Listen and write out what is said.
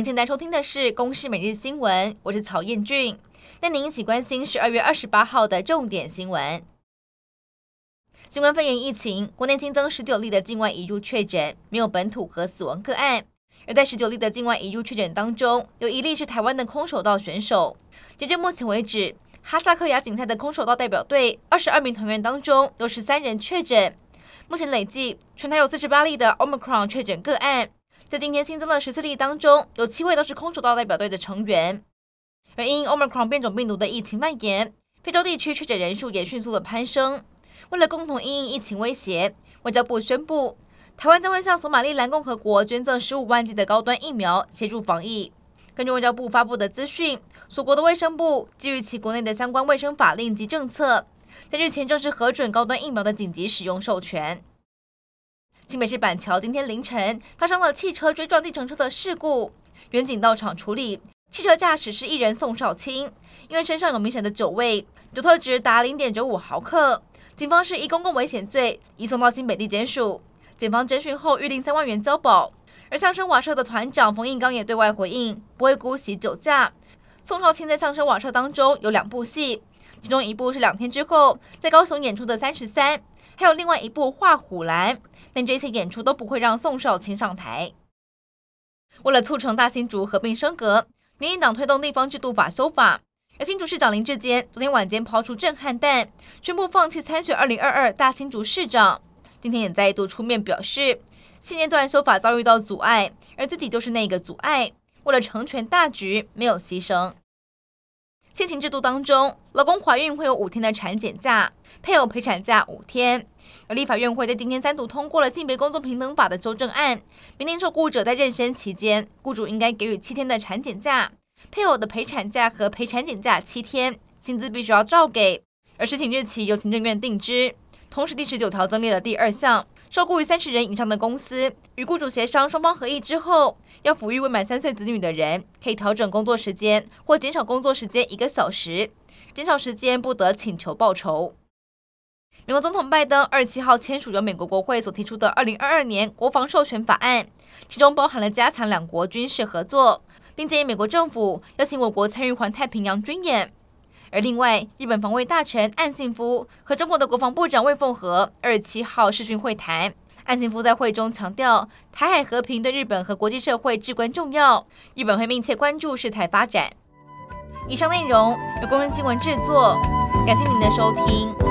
您现在收听的是《公视每日新闻》，我是曹彦俊。带您一起关心十二月二十八号的重点新闻。新冠肺炎疫情，国内新增十九例的境外移入确诊，没有本土和死亡个案。而在十九例的境外移入确诊当中，有一例是台湾的空手道选手。截至目前为止，哈萨克亚锦赛的空手道代表队二十二名团员当中，有十三人确诊。目前累计全台有四十八例的 Omicron 确诊个案。在今天新增的十四例当中，有七位都是空手道代表队的成员。而因 Omicron 变种病毒的疫情蔓延，非洲地区确诊人数也迅速的攀升。为了共同因应疫情威胁，外交部宣布，台湾将会向索马利兰共和国捐赠十五万剂的高端疫苗，协助防疫。根据外交部发布的资讯，所国的卫生部基于其国内的相关卫生法令及政策，在日前正式核准高端疫苗的紧急使用授权。新北市板桥今天凌晨发生了汽车追撞计程车的事故，员警到场处理。汽车驾驶是一人宋少卿，因为身上有明显的酒味，酒测值达零点九五毫克，警方是以公共危险罪移送到新北地检署。检方侦讯后预定三万元交保。而相声瓦舍的团长冯应刚也对外回应，不会姑息酒驾。宋少卿在相声瓦舍当中有两部戏，其中一部是两天之后在高雄演出的《三十三》，还有另外一部《画虎兰》。但这些演出都不会让宋少卿上台。为了促成大新竹合并升格，民进党推动地方制度法修法，而新竹市长林智坚昨天晚间抛出震撼弹，宣布放弃参选二零二二大新竹市长。今天也再度出面表示，现阶段修法遭遇到阻碍，而自己就是那个阻碍。为了成全大局，没有牺牲。现行制度当中，老公怀孕会有五天的产检假，配偶陪产假五天。而立法院会在今天三读通过了性别工作平等法的修正案，明定受雇者在妊娠期间，雇主应该给予七天的产检假，配偶的陪产假和陪产检假七天，薪资必须要照给。而申请日期由行政院定之。同时，第十九条增列了第二项。受雇于三十人以上的公司，与雇主协商，双方合意之后，要抚育未满三岁子女的人，可以调整工作时间或减少工作时间一个小时，减少时间不得请求报酬。美国总统拜登二十七号签署由美国国会所提出的二零二二年国防授权法案，其中包含了加强两国军事合作，并建议美国政府邀请我国参与环太平洋军演。而另外，日本防卫大臣岸信夫和中国的国防部长魏凤和二十七号视讯会谈。岸信夫在会中强调，台海和平对日本和国际社会至关重要，日本会密切关注事态发展。以上内容由工人新闻制作，感谢您的收听。